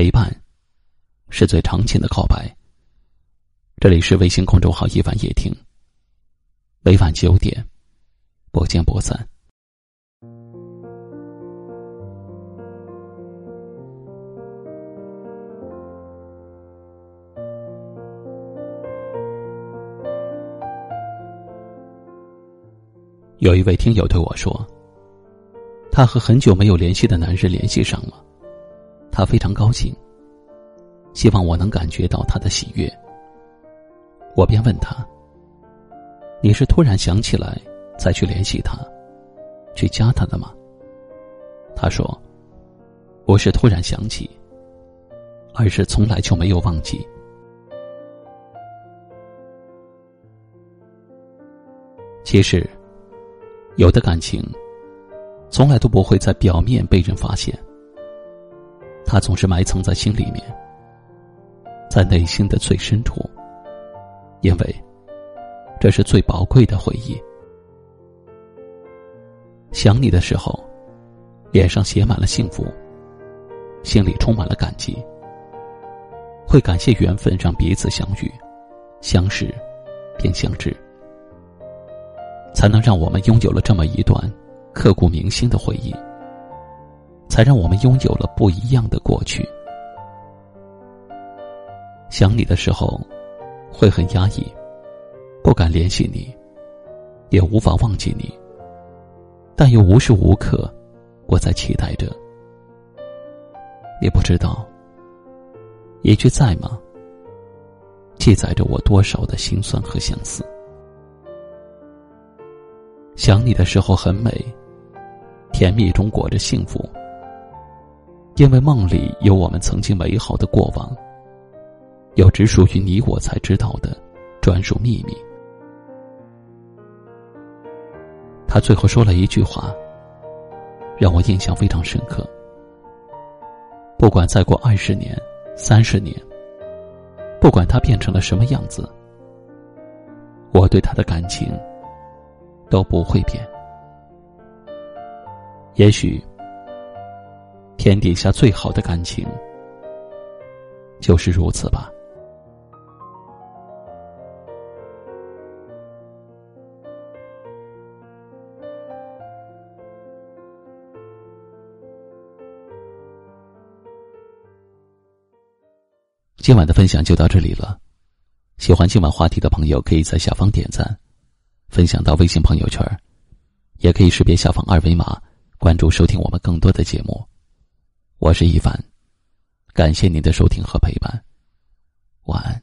陪伴，是最长情的告白。这里是微信公众号“一晚夜听”，每晚九点，不见不散。有一位听友对我说：“他和很久没有联系的男人联系上了，他非常高兴，希望我能感觉到他的喜悦。”我便问他：“你是突然想起来才去联系他，去加他的吗？”他说：“不是突然想起，而是从来就没有忘记。”其实。有的感情，从来都不会在表面被人发现，它总是埋藏在心里面，在内心的最深处，因为这是最宝贵的回忆。想你的时候，脸上写满了幸福，心里充满了感激，会感谢缘分让彼此相遇、相识，并相知。才能让我们拥有了这么一段刻骨铭心的回忆，才让我们拥有了不一样的过去。想你的时候，会很压抑，不敢联系你，也无法忘记你，但又无时无刻我在期待着。你不知道，一句在吗，记载着我多少的心酸和相思。想你的时候很美，甜蜜中裹着幸福。因为梦里有我们曾经美好的过往，有只属于你我才知道的专属秘密。他最后说了一句话，让我印象非常深刻。不管再过二十年、三十年，不管他变成了什么样子，我对他的感情。都不会变。也许，天底下最好的感情就是如此吧。今晚的分享就到这里了。喜欢今晚话题的朋友，可以在下方点赞。分享到微信朋友圈，也可以识别下方二维码关注收听我们更多的节目。我是一凡，感谢您的收听和陪伴，晚安。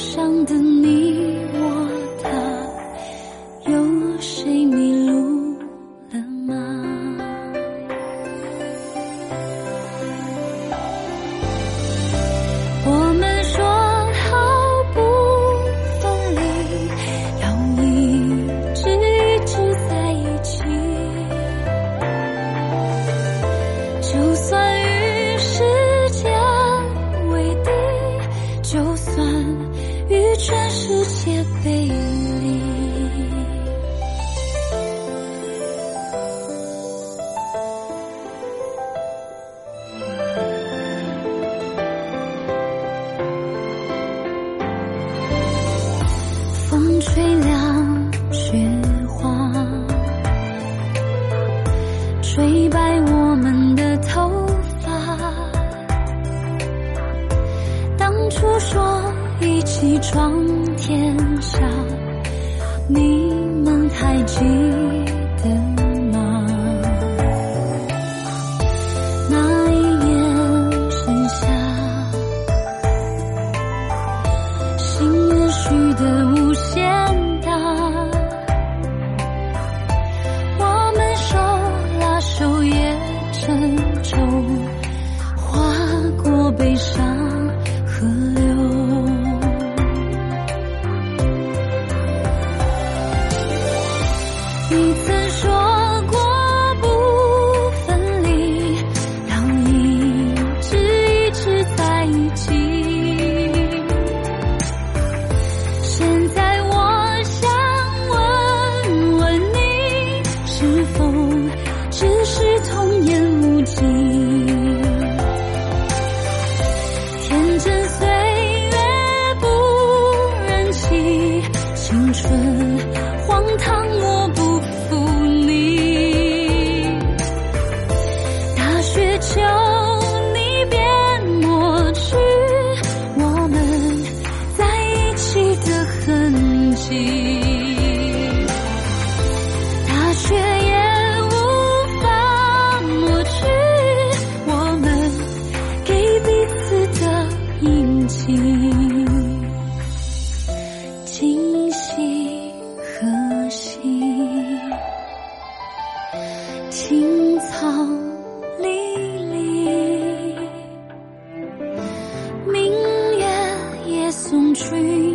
上的你。爱我们的头发，当初说一起闯天下，你们还记得。愁划过悲伤河流。你在青春荒唐 train.